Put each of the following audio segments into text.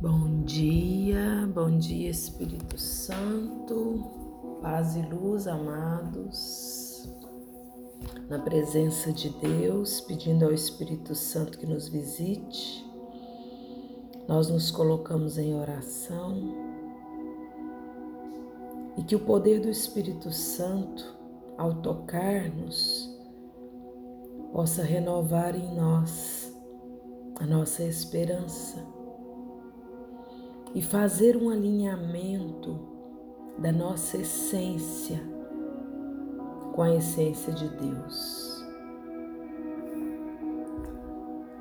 Bom dia, bom dia Espírito Santo, paz e luz, amados. Na presença de Deus, pedindo ao Espírito Santo que nos visite, nós nos colocamos em oração. E que o poder do Espírito Santo, ao tocar-nos, possa renovar em nós a nossa esperança e fazer um alinhamento da nossa essência com a essência de Deus.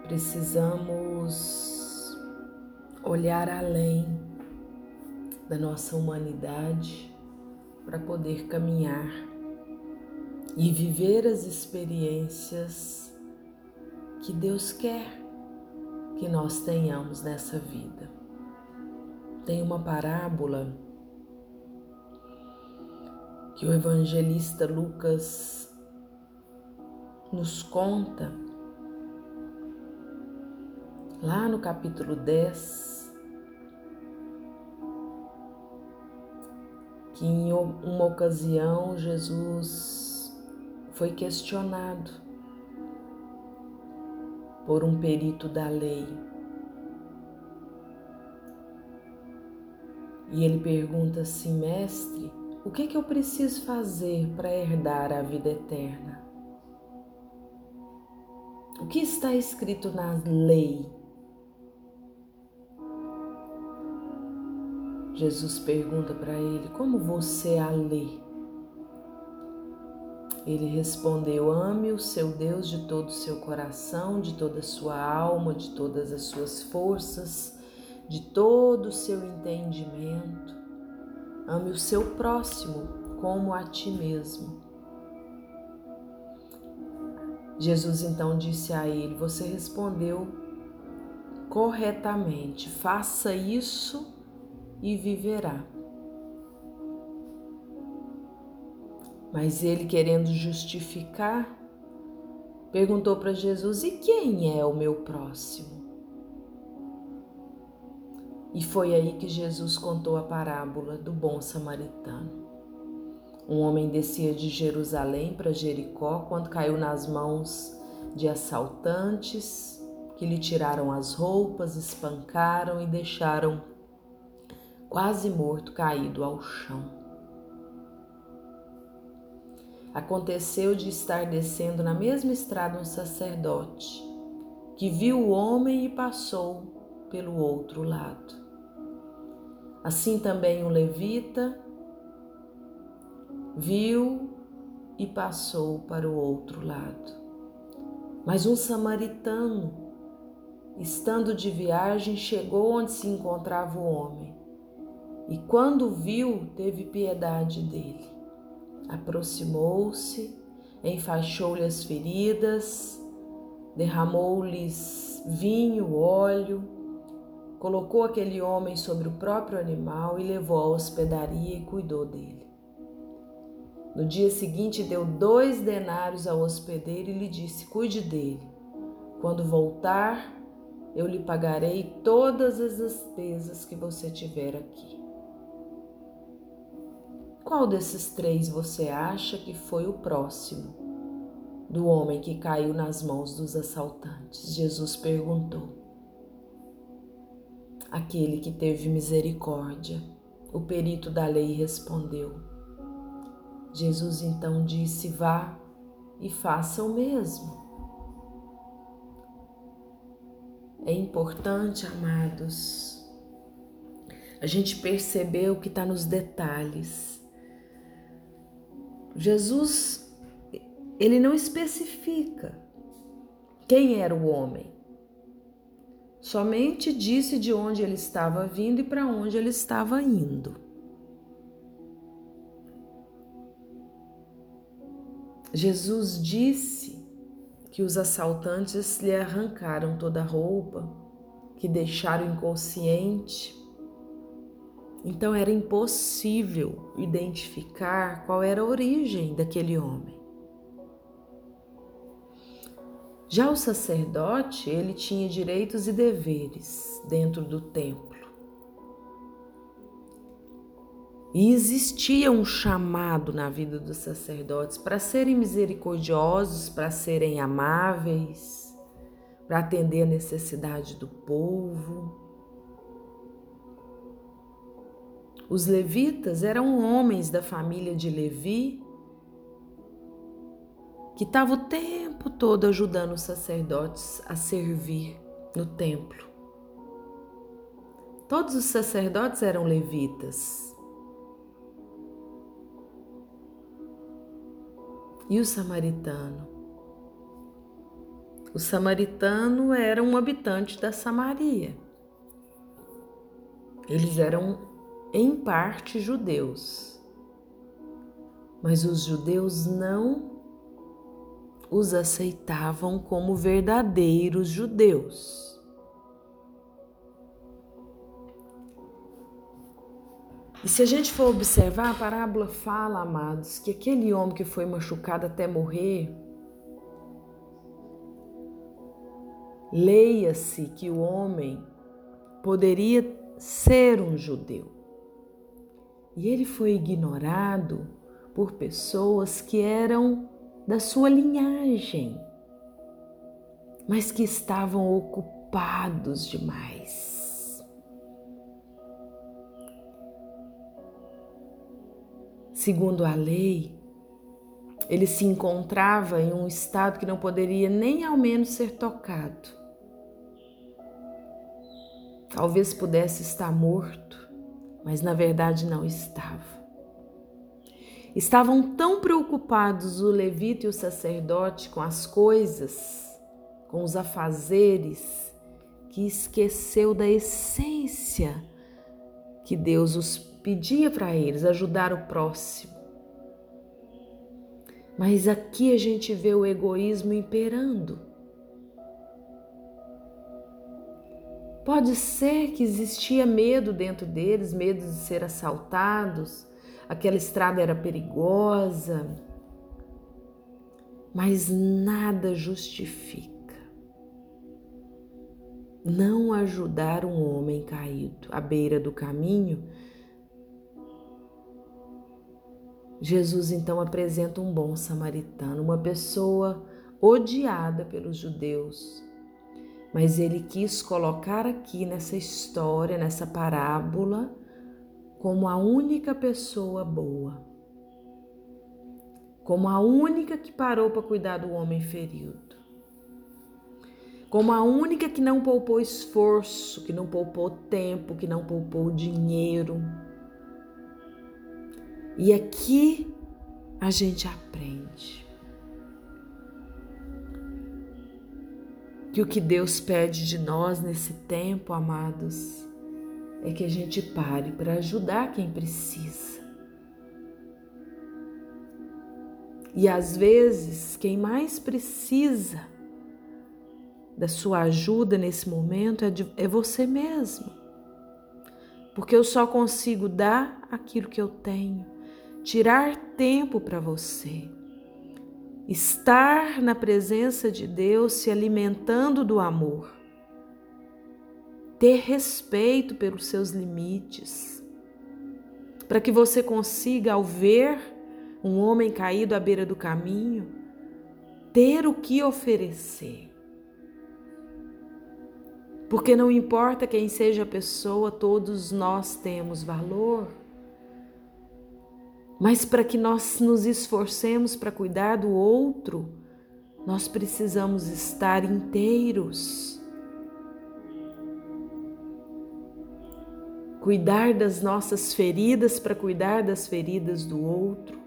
Precisamos olhar além da nossa humanidade para poder caminhar e viver as experiências que Deus quer que nós tenhamos nessa vida tem uma parábola que o evangelista Lucas nos conta lá no capítulo 10, que em uma ocasião Jesus foi questionado por um perito da lei E ele pergunta assim: Mestre, o que, que eu preciso fazer para herdar a vida eterna? O que está escrito na lei? Jesus pergunta para ele: Como você a lê? Ele respondeu: Ame o seu Deus de todo o seu coração, de toda a sua alma, de todas as suas forças de todo o seu entendimento. Ame o seu próximo como a ti mesmo. Jesus então disse a ele: Você respondeu corretamente, faça isso e viverá. Mas ele, querendo justificar, perguntou para Jesus: E quem é o meu próximo? E foi aí que Jesus contou a parábola do bom samaritano. Um homem descia de Jerusalém para Jericó quando caiu nas mãos de assaltantes que lhe tiraram as roupas, espancaram e deixaram quase morto caído ao chão. Aconteceu de estar descendo na mesma estrada um sacerdote que viu o homem e passou pelo outro lado. Assim também o levita viu e passou para o outro lado. Mas um samaritano, estando de viagem, chegou onde se encontrava o homem e, quando viu, teve piedade dele. Aproximou-se, enfaixou-lhe as feridas, derramou-lhes vinho, óleo colocou aquele homem sobre o próprio animal e levou à hospedaria e cuidou dele. No dia seguinte, deu dois denários ao hospedeiro e lhe disse: Cuide dele. Quando voltar, eu lhe pagarei todas as despesas que você tiver aqui. Qual desses três você acha que foi o próximo do homem que caiu nas mãos dos assaltantes? Jesus perguntou aquele que teve misericórdia. O perito da lei respondeu. Jesus então disse: Vá e faça o mesmo. É importante, amados, a gente perceber o que está nos detalhes. Jesus, ele não especifica quem era o homem. Somente disse de onde ele estava vindo e para onde ele estava indo. Jesus disse que os assaltantes lhe arrancaram toda a roupa, que deixaram inconsciente. Então era impossível identificar qual era a origem daquele homem. Já o sacerdote, ele tinha direitos e deveres dentro do templo. E existia um chamado na vida dos sacerdotes para serem misericordiosos, para serem amáveis, para atender a necessidade do povo. Os levitas eram homens da família de Levi que estavam o tempo todo ajudando os sacerdotes a servir no templo. Todos os sacerdotes eram levitas. E o samaritano? O samaritano era um habitante da Samaria. Eles eram, em parte, judeus. Mas os judeus não os aceitavam como verdadeiros judeus. E se a gente for observar, a parábola fala, amados, que aquele homem que foi machucado até morrer, leia-se que o homem poderia ser um judeu. E ele foi ignorado por pessoas que eram da sua linhagem, mas que estavam ocupados demais. Segundo a lei, ele se encontrava em um estado que não poderia nem ao menos ser tocado. Talvez pudesse estar morto, mas na verdade não estava. Estavam tão preocupados o levita e o sacerdote com as coisas, com os afazeres, que esqueceu da essência que Deus os pedia para eles, ajudar o próximo. Mas aqui a gente vê o egoísmo imperando. Pode ser que existia medo dentro deles, medo de ser assaltados, aquela estrada era perigosa, mas nada justifica não ajudar um homem caído à beira do caminho. Jesus então apresenta um bom samaritano, uma pessoa odiada pelos judeus, mas ele quis colocar aqui nessa história, nessa parábola, como a única pessoa boa, como a única que parou para cuidar do homem ferido, como a única que não poupou esforço, que não poupou tempo, que não poupou dinheiro. E aqui a gente aprende que o que Deus pede de nós nesse tempo, amados, é que a gente pare para ajudar quem precisa. E às vezes, quem mais precisa da sua ajuda nesse momento é, de, é você mesmo. Porque eu só consigo dar aquilo que eu tenho, tirar tempo para você, estar na presença de Deus, se alimentando do amor ter respeito pelos seus limites, para que você consiga, ao ver um homem caído à beira do caminho, ter o que oferecer. Porque não importa quem seja a pessoa, todos nós temos valor. Mas para que nós nos esforcemos para cuidar do outro, nós precisamos estar inteiros cuidar das nossas feridas para cuidar das feridas do outro,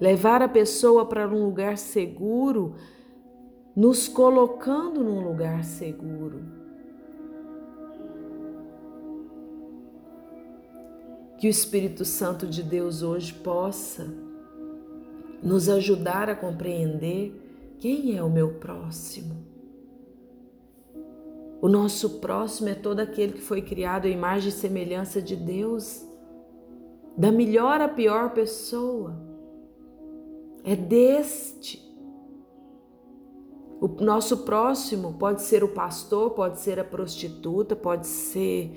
levar a pessoa para um lugar seguro, nos colocando num lugar seguro. Que o Espírito Santo de Deus hoje possa nos ajudar a compreender quem é o meu próximo o nosso próximo é todo aquele que foi criado à imagem e semelhança de Deus, da melhor à pior pessoa. É deste. O nosso próximo pode ser o pastor, pode ser a prostituta, pode ser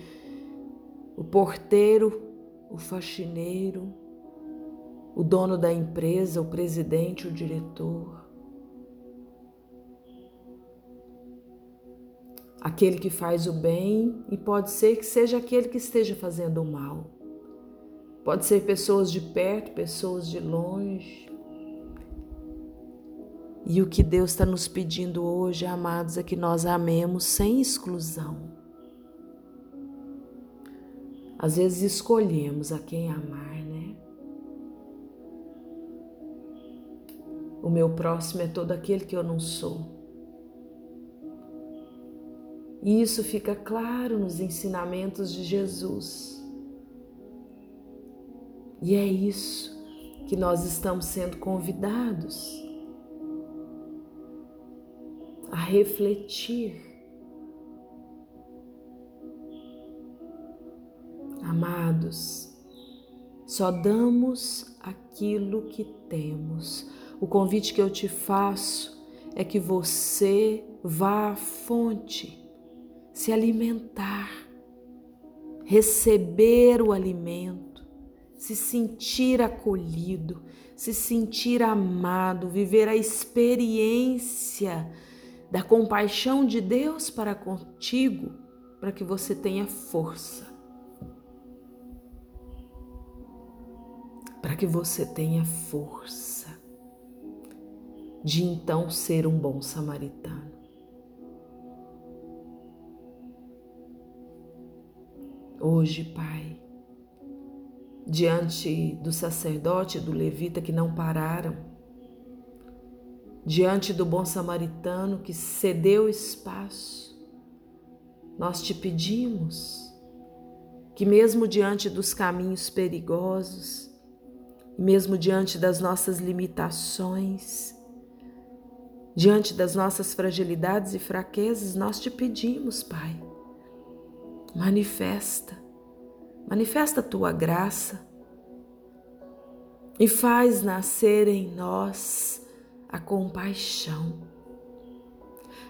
o porteiro, o faxineiro, o dono da empresa, o presidente, o diretor, aquele que faz o bem e pode ser que seja aquele que esteja fazendo o mal. Pode ser pessoas de perto, pessoas de longe. E o que Deus está nos pedindo hoje, amados, é que nós amemos sem exclusão. Às vezes escolhemos a quem amar, né? O meu próximo é todo aquele que eu não sou. E isso fica claro nos ensinamentos de Jesus. E é isso que nós estamos sendo convidados a refletir. Amados, só damos aquilo que temos. O convite que eu te faço é que você vá à fonte, se alimentar, receber o alimento se sentir acolhido, se sentir amado, viver a experiência da compaixão de Deus para contigo, para que você tenha força. Para que você tenha força de então ser um bom samaritano. Hoje, Pai, diante do sacerdote e do levita que não pararam, diante do bom samaritano que cedeu espaço, nós te pedimos que, mesmo diante dos caminhos perigosos, mesmo diante das nossas limitações, diante das nossas fragilidades e fraquezas, nós te pedimos, Pai, manifesta. Manifesta a tua graça. E faz nascer em nós a compaixão,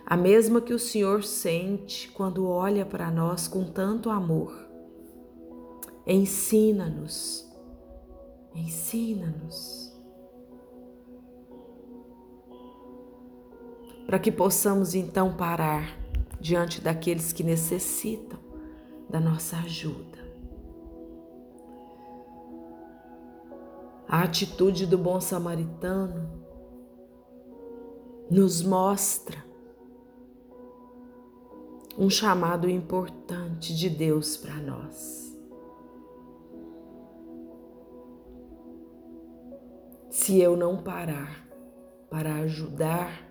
a mesma que o Senhor sente quando olha para nós com tanto amor. Ensina-nos, ensina-nos. Para que possamos então parar diante daqueles que necessitam da nossa ajuda. A atitude do bom samaritano nos mostra um chamado importante de Deus para nós. Se eu não parar para ajudar,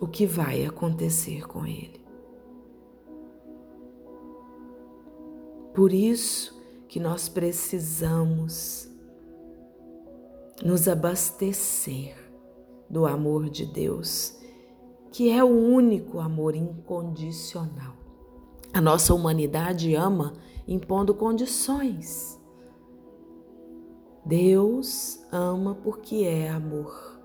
o que vai acontecer com ele? Por isso, que nós precisamos nos abastecer do amor de Deus, que é o único amor incondicional. A nossa humanidade ama impondo condições. Deus ama porque é amor.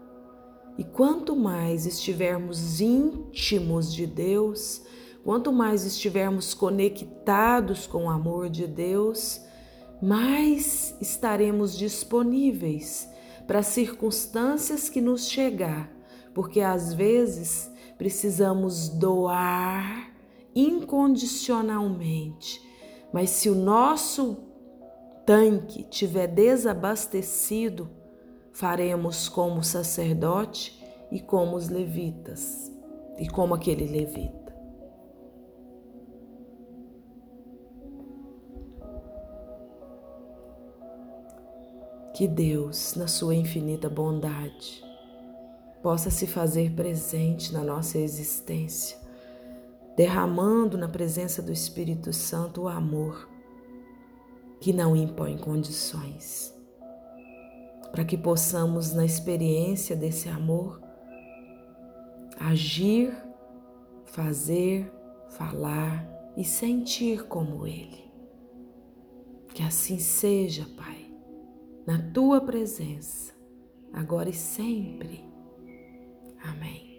E quanto mais estivermos íntimos de Deus, quanto mais estivermos conectados com o amor de Deus, mais estaremos disponíveis para as circunstâncias que nos chegar, porque às vezes precisamos doar incondicionalmente, mas se o nosso tanque tiver desabastecido, faremos como o sacerdote e como os levitas, e como aquele levita. Que Deus, na sua infinita bondade, possa se fazer presente na nossa existência, derramando na presença do Espírito Santo o amor que não impõe condições, para que possamos, na experiência desse amor, agir, fazer, falar e sentir como Ele. Que assim seja, Pai na tua presença, agora e sempre. Amém.